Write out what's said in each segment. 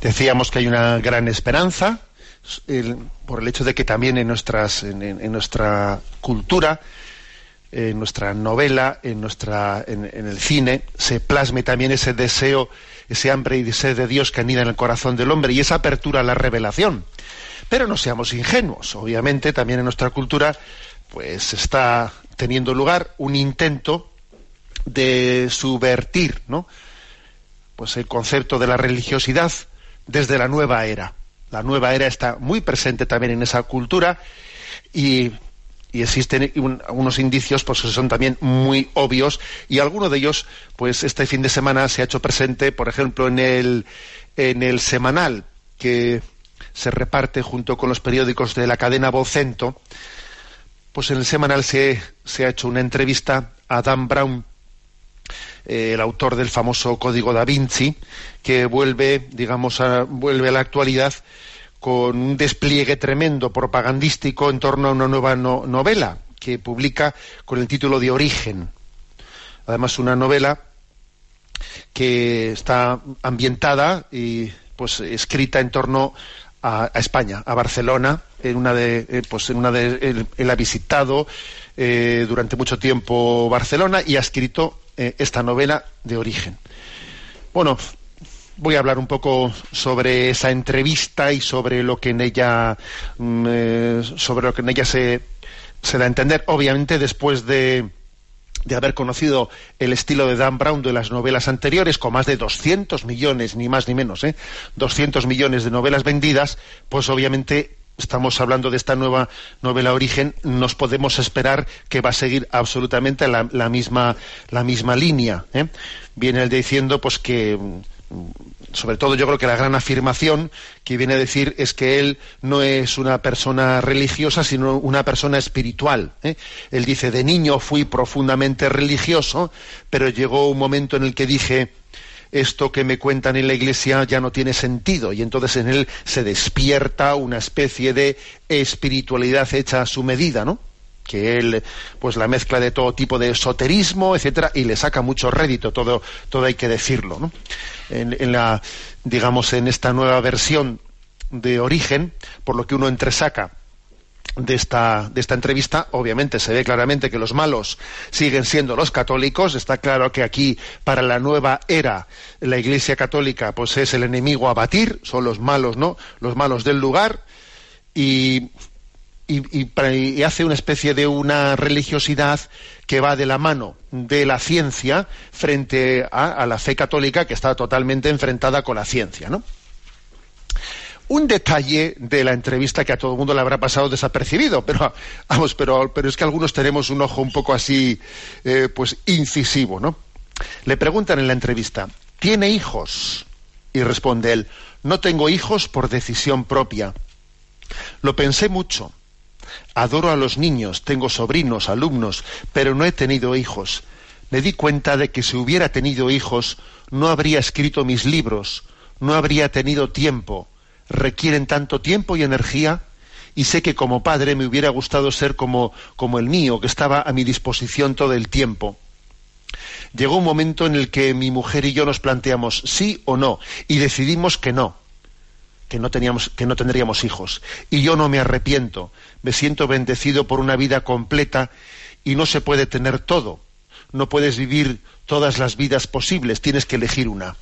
Decíamos que hay una gran esperanza por el hecho de que también en, nuestras, en, nuestra cultura, en nuestra novela, en, nuestra, en, el cine, se plasme también ese deseo, ese hambre y sed de Dios que anida en el corazón del hombre y esa apertura a la revelación. Pero no seamos ingenuos. Obviamente también en nuestra cultura pues está teniendo lugar un intento de subvertir ¿no? pues el concepto de la religiosidad desde la nueva era. La nueva era está muy presente también en esa cultura y, existen unos indicios pues que son también muy obvios y alguno de ellos pues este fin de semana se ha hecho presente por ejemplo en el en el semanal que se reparte junto con los periódicos de la cadena Vocento pues en el semanal se, se ha hecho una entrevista a Dan Brown eh, el autor del famoso Código da Vinci, que vuelve, digamos, a, vuelve a la actualidad con un despliegue tremendo propagandístico en torno a una nueva novela que publica con el título de Origen. Además, una novela que está ambientada y pues escrita en torno a, España, a Barcelona, en una de, eh, pues en una de, él, ha visitado eh, durante mucho tiempo Barcelona y ha escrito eh, esta novela de origen. Bueno, voy a hablar un poco sobre esa entrevista y sobre lo que en ella mm, eh, sobre lo que en ella se, se da a entender obviamente después de, de haber conocido el estilo de Dan Brown de las novelas anteriores, con más de 200 millones, ni más ni menos, ¿eh? 200 millones de novelas vendidas, pues obviamente estamos hablando de esta nueva novela Origen, nos podemos esperar que va a seguir absolutamente la, misma, la misma línea. ¿eh? Viene él diciendo pues que sobre todo yo creo que la gran afirmación que viene a decir es que él no es una persona religiosa, sino una persona espiritual. ¿eh? Él dice, de niño fui profundamente religioso, pero llegó un momento en el que dije, esto que me cuentan en la iglesia ya no tiene sentido y entonces en él se despierta una especie de espiritualidad hecha a su medida, ¿no? que él pues la mezcla de todo tipo de esoterismo, etcétera, y le saca mucho rédito, todo, todo hay que decirlo, ¿no? En, en la, digamos, en esta nueva versión de origen, por lo que uno entresaca de esta, de esta entrevista, obviamente se ve claramente que los malos siguen siendo los católicos. Está claro que aquí, para la nueva era, la Iglesia Católica, pues es el enemigo a batir, son los malos, ¿no? Los malos del lugar. Y, y, hace una especie de una religiosidad que va de la mano de la ciencia frente a, a la fe católica que está totalmente enfrentada con la ciencia, ¿no? Un detalle de la entrevista que a todo el mundo le habrá pasado desapercibido, pero vamos, pero, es que algunos tenemos un ojo un poco así, eh, pues incisivo, ¿no? Le preguntan en la entrevista, ¿tiene hijos? Y responde él, no tengo hijos por decisión propia. Lo pensé mucho. Adoro a los niños, tengo sobrinos, alumnos, pero no he tenido hijos. Me di cuenta de que si hubiera tenido hijos, no habría escrito mis libros, no habría tenido tiempo, requieren tanto tiempo y energía y sé que como padre me hubiera gustado ser como, como el mío, que estaba a mi disposición todo el tiempo. Llegó un momento en el que mi mujer y yo nos planteamos sí o no y decidimos que no, que no teníamos, que no tendríamos hijos. Y yo no me arrepiento, me siento bendecido por una vida completa y no se puede tener todo. No puedes vivir todas las vidas posibles, tienes que elegir una.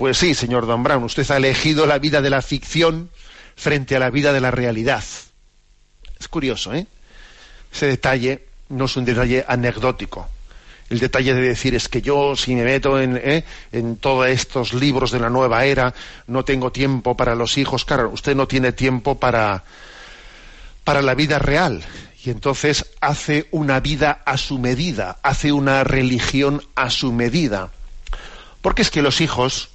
Pues sí, señor Don Brown, usted ha elegido la vida de la ficción frente a la vida de la realidad. Es curioso, ¿eh? Ese detalle no es un detalle anecdótico. El detalle de decir es que yo, si me meto en, ¿eh? en todos estos libros de la nueva era, no tengo tiempo para los hijos. Claro, usted no tiene tiempo para, para la vida real. Y entonces hace una vida a su medida, hace una religión a su medida. Porque es que los hijos,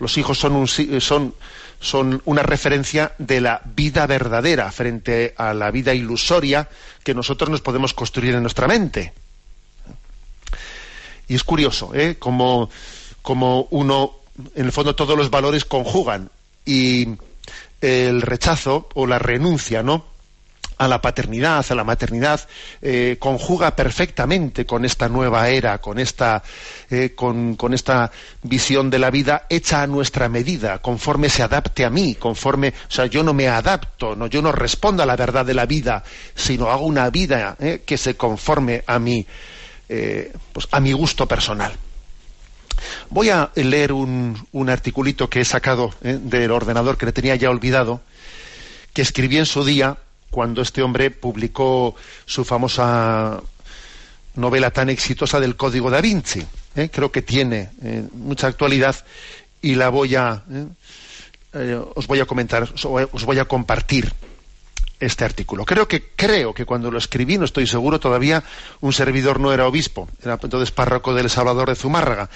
los hijos son, son, son una referencia de la vida verdadera frente a la vida ilusoria que nosotros nos podemos construir en nuestra mente. Y es curioso, ¿eh? Como, como uno, en el fondo, todos los valores conjugan y el rechazo o la renuncia, ¿no? A la paternidad, a la maternidad, eh, conjuga perfectamente con esta nueva era, con esta, eh, con, esta visión de la vida hecha a nuestra medida, conforme se adapte a mí, conforme, o sea, yo no me adapto, no, yo no respondo a la verdad de la vida, sino hago una vida eh, que se conforme a mi, pues, a mi gusto personal. Voy a leer un, un articulito que he sacado del ordenador que le tenía ya olvidado, que escribí en su día cuando este hombre publicó su famosa novela tan exitosa del Código da Vinci. ¿eh? Creo que tiene eh, mucha actualidad y la voy a eh, os voy a comentar, os voy a compartir este artículo. Creo que creo que cuando lo escribí, no estoy seguro todavía, un servidor no era obispo, era entonces párroco del Salvador de Zumárraga.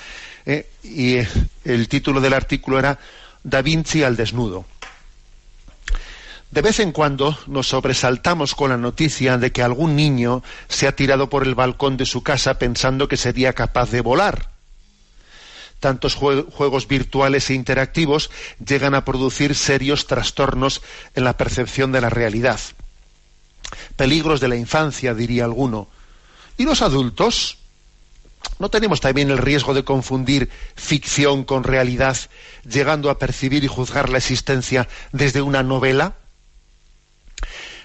y el título del artículo era Da Vinci al desnudo. De vez en cuando nos sobresaltamos con la noticia de que algún niño se ha tirado por el balcón de su casa pensando que sería capaz de volar. Tantos juegos virtuales e interactivos llegan a producir serios trastornos en la percepción de la realidad. Peligros de la infancia, diría alguno. ¿Y los adultos? ¿No tenemos también el riesgo de confundir ficción con realidad, llegando a percibir y juzgar la existencia desde una novela?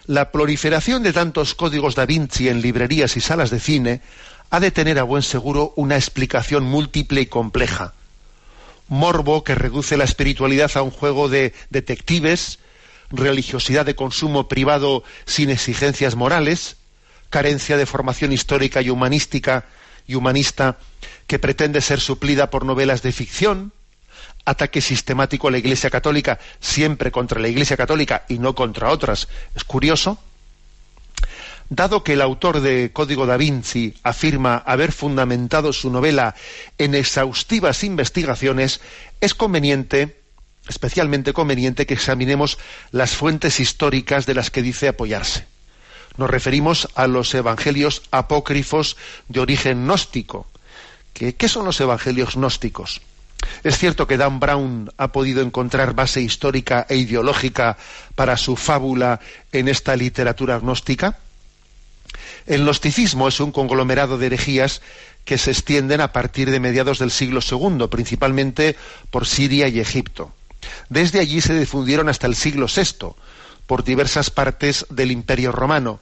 La proliferación de tantos códigos da Vinci en librerías y salas de cine ha de tener a buen seguro una explicación múltiple y compleja. Morbo que reduce la espiritualidad a un juego de detectives, religiosidad de consumo privado sin exigencias morales, carencia de formación histórica y humanística y humanista que pretende ser suplida por novelas de ficción, ataque sistemático a la Iglesia Católica, siempre contra la Iglesia Católica y no contra otras. Es curioso. Dado que el autor de Código da Vinci afirma haber fundamentado su novela en exhaustivas investigaciones, es conveniente, especialmente conveniente, que examinemos las fuentes históricas de las que dice apoyarse. Nos referimos a los evangelios apócrifos de origen gnóstico. ¿Qué, son los evangelios gnósticos? Es cierto que Dan Brown ha podido encontrar base histórica e ideológica para su fábula en esta literatura agnóstica. El gnosticismo es un conglomerado de herejías que se extienden a partir de mediados del siglo II, principalmente por Siria y Egipto. Desde allí se difundieron hasta el siglo VI por diversas partes del Imperio Romano,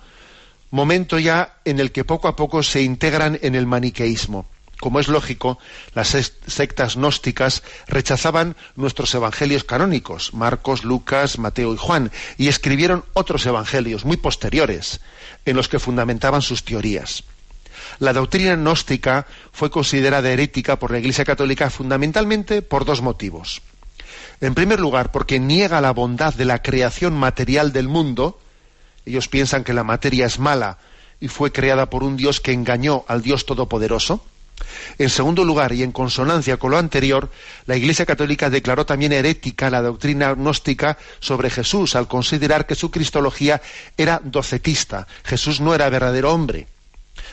momento ya en el que poco a poco se integran en el maniqueísmo. Como es lógico, las sectas gnósticas rechazaban nuestros evangelios canónicos, Marcos, Lucas, Mateo y Juan, y escribieron otros evangelios muy posteriores, en los que fundamentaban sus teorías. La doctrina gnóstica fue considerada herética por la Iglesia Católica fundamentalmente por dos motivos. En primer lugar, porque niega la bondad de la creación material del mundo. Ellos piensan que la materia es mala y fue creada por un Dios que engañó al Dios Todopoderoso. En segundo lugar, y en consonancia con lo anterior, la Iglesia Católica declaró también herética la doctrina gnóstica sobre Jesús al considerar que su cristología era docetista. Jesús no era verdadero hombre.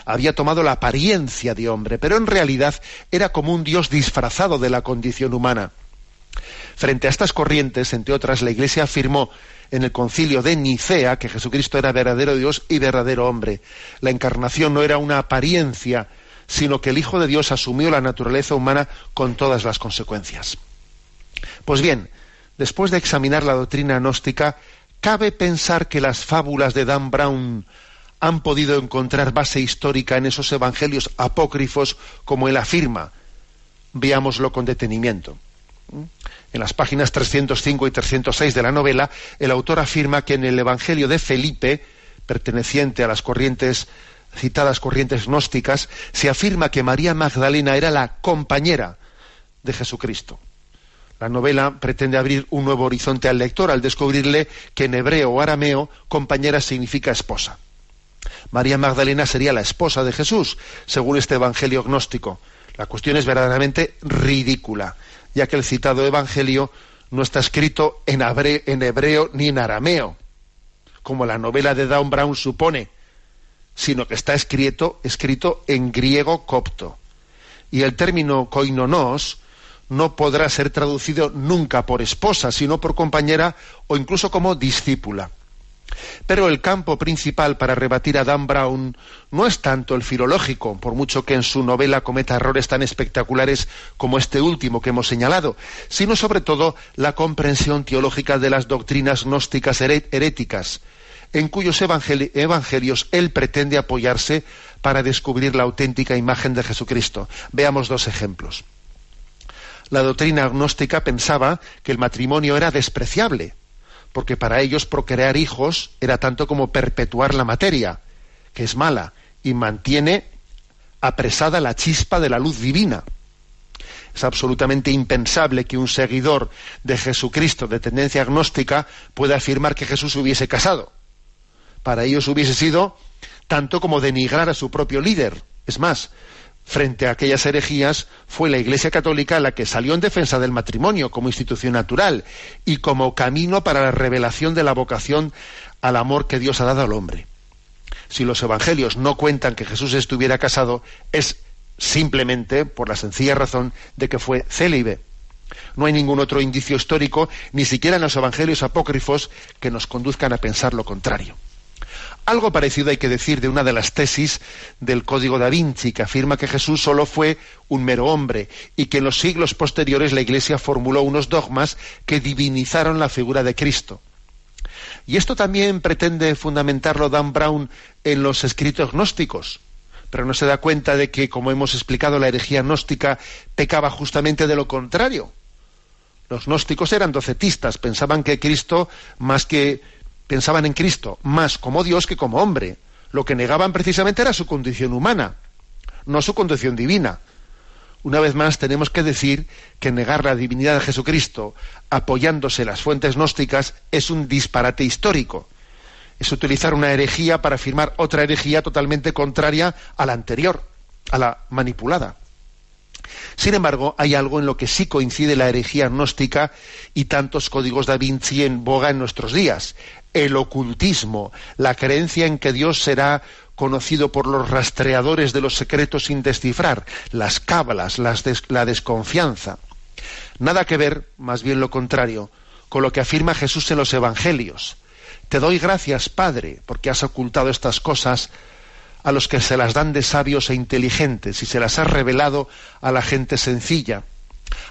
Había tomado la apariencia de hombre, pero en realidad era como un Dios disfrazado de la condición humana. Frente a estas corrientes, entre otras, la Iglesia afirmó en el concilio de Nicea que Jesucristo era verdadero Dios y verdadero hombre. La encarnación no era una apariencia, sino que el Hijo de Dios asumió la naturaleza humana con todas las consecuencias. Pues bien, después de examinar la doctrina gnóstica, ¿cabe pensar que las fábulas de Dan Brown han podido encontrar base histórica en esos evangelios apócrifos como él afirma? Veámoslo con detenimiento. En las páginas 305 y 306 de la novela, el autor afirma que en el Evangelio de Felipe, perteneciente a las corrientes citadas corrientes gnósticas, se afirma que María Magdalena era la compañera de Jesucristo. La novela pretende abrir un nuevo horizonte al lector al descubrirle que en hebreo o arameo compañera significa esposa. María Magdalena sería la esposa de Jesús, según este evangelio gnóstico. La cuestión es verdaderamente ridícula, ya que el citado evangelio no está escrito en, hebreo ni en arameo, como la novela de Down Brown supone, sino que está escrito, escrito en griego copto. Y el término koinonos no podrá ser traducido nunca por esposa, sino por compañera o incluso como discípula. Pero el campo principal para rebatir a Dan Brown no es tanto el filológico, por mucho que en su novela cometa errores tan espectaculares como este último que hemos señalado, sino sobre todo la comprensión teológica de las doctrinas gnósticas heréticas, en cuyos evangelios él pretende apoyarse para descubrir la auténtica imagen de Jesucristo. Veamos dos ejemplos. La doctrina gnóstica pensaba que el matrimonio era despreciable, porque para ellos procrear hijos era tanto como perpetuar la materia, que es mala, y mantiene apresada la chispa de la luz divina. Es absolutamente impensable que un seguidor de Jesucristo de tendencia agnóstica pueda afirmar que Jesús hubiese casado. Para ellos hubiese sido tanto como denigrar a su propio líder. Es más, frente a aquellas herejías, fue la Iglesia Católica la que salió en defensa del matrimonio como institución natural y como camino para la revelación de la vocación al amor que Dios ha dado al hombre. Si los evangelios no cuentan que Jesús estuviera casado, es simplemente por la sencilla razón de que fue célibe. No hay ningún otro indicio histórico, ni siquiera en los evangelios apócrifos, que nos conduzcan a pensar lo contrario. Algo parecido hay que decir de una de las tesis del Código da Vinci, que afirma que Jesús solo fue un mero hombre y que en los siglos posteriores la Iglesia formuló unos dogmas que divinizaron la figura de Cristo. Y esto también pretende fundamentarlo Dan Brown en los escritos gnósticos, pero no se da cuenta de que, como hemos explicado, la herejía gnóstica pecaba justamente de lo contrario. Los gnósticos eran docetistas, pensaban que Cristo, más que pensaban en Cristo más como Dios que como hombre. Lo que negaban precisamente era su condición humana, no su condición divina. Una vez más tenemos que decir que negar la divinidad de Jesucristo apoyándose en las fuentes gnósticas es un disparate histórico. Es utilizar una herejía para afirmar otra herejía totalmente contraria a la anterior, a la manipulada. Sin embargo, hay algo en lo que sí coincide la herejía gnóstica y tantos códigos da Vinci en boga en nuestros días, el ocultismo, la creencia en que Dios será conocido por los rastreadores de los secretos sin descifrar, las cábalas, la desconfianza. Nada que ver, más bien lo contrario, con lo que afirma Jesús en los Evangelios. Te doy gracias, Padre, porque has ocultado estas cosas a los que se las dan de sabios e inteligentes y se las has revelado a la gente sencilla.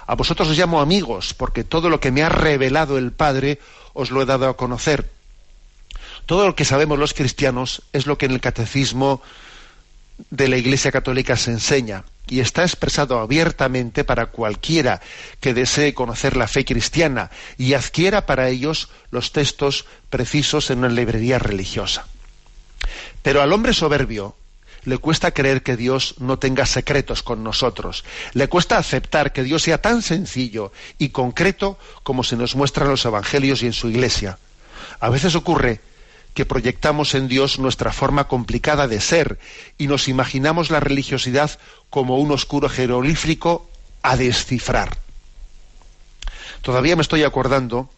A vosotros os llamo amigos, porque todo lo que me ha revelado el Padre os lo he dado a conocer. Todo lo que sabemos los cristianos es lo que en el catecismo de la Iglesia Católica se enseña y está expresado abiertamente para cualquiera que desee conocer la fe cristiana y adquiera para ellos los textos precisos en una librería religiosa. Pero al hombre soberbio le cuesta creer que Dios no tenga secretos con nosotros. Le cuesta aceptar que Dios sea tan sencillo y concreto como se nos muestra en los Evangelios y en su Iglesia. A veces ocurre que proyectamos en Dios nuestra forma complicada de ser y nos imaginamos la religiosidad como un oscuro jeroglífico a descifrar. Todavía me estoy acordando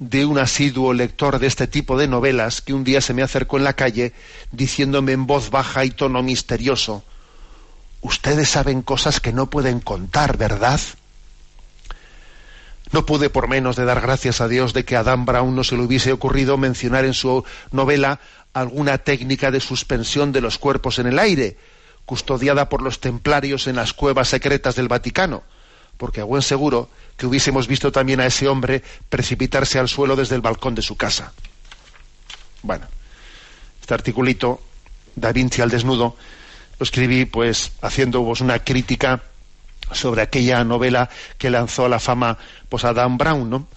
de un asiduo lector de este tipo de novelas que un día se me acercó en la calle diciéndome en voz baja y tono misterioso Ustedes saben cosas que no pueden contar, ¿verdad? No pude por menos de dar gracias a Dios de que a Dan Brown no se le hubiese ocurrido mencionar en su novela alguna técnica de suspensión de los cuerpos en el aire, custodiada por los templarios en las cuevas secretas del Vaticano, porque a buen seguro que hubiésemos visto también a ese hombre precipitarse al suelo desde el balcón de su casa. Bueno, este articulito, Da Vinci al desnudo, lo escribí pues haciendo una crítica sobre aquella novela que lanzó a la fama pues a Dan Brown, ¿no?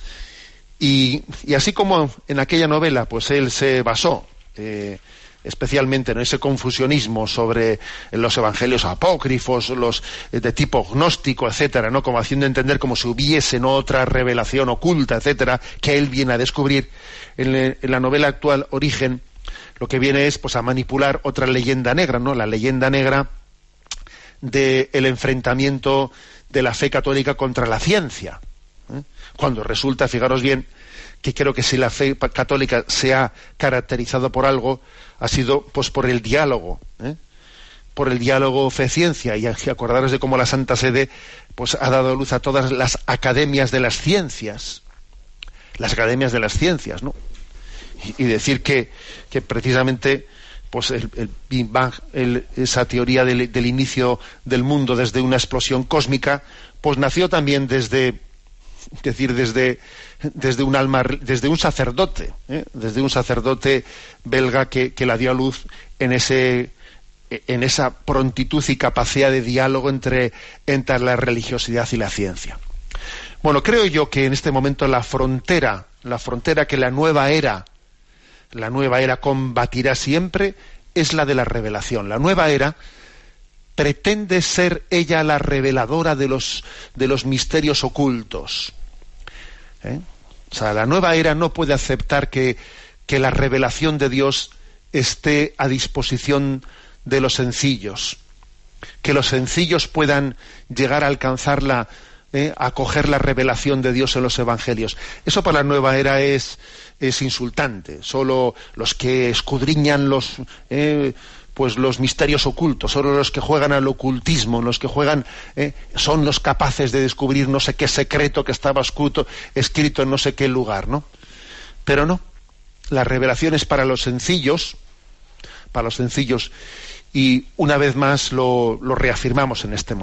Y, así como en aquella novela pues él se basó eh, especialmente en ese confusionismo sobre los evangelios apócrifos, los eh, de tipo gnóstico, etcétera, ¿no? Como haciendo entender como si hubiese otra revelación oculta, etcétera, que él viene a descubrir en, la novela actual Origen, lo que viene es pues a manipular otra leyenda negra, ¿no? La leyenda negra del enfrentamiento de la fe católica contra la ciencia. ¿eh? Cuando resulta, fijaros bien, que creo que si la fe católica se ha caracterizado por algo, ha sido pues por el diálogo, ¿eh? por el diálogo fe-ciencia, y acordaros de cómo la Santa Sede pues ha dado luz a todas las academias de las ciencias, las academias de las ciencias, ¿no? y, decir que, que precisamente pues el, Bang, esa teoría del, del, inicio del mundo desde una explosión cósmica, pues nació también desde, decir, desde, desde un alma, desde un sacerdote, ¿eh? desde un sacerdote belga que, que, la dio a luz en ese en esa prontitud y capacidad de diálogo entre, entre la religiosidad y la ciencia. Bueno, creo yo que en este momento la frontera, la frontera que la nueva era, la nueva era combatirá siempre, es la de la revelación. La nueva era pretende ser ella la reveladora de los, de los misterios ocultos. ¿Eh? O sea, la nueva era no puede aceptar que, que la revelación de Dios esté a disposición de los sencillos, que los sencillos puedan llegar a alcanzarla, eh, a coger la revelación de Dios en los evangelios. Eso para la nueva era es, es insultante. Solo los que escudriñan los, eh, pues los misterios ocultos, solo los que juegan al ocultismo, los que juegan, eh, son los capaces de descubrir no sé qué secreto que estaba escrito, escrito en no sé qué lugar, ¿no? Pero no, la revelación es para los sencillos, para los sencillos, y una vez más lo, lo reafirmamos en este momento.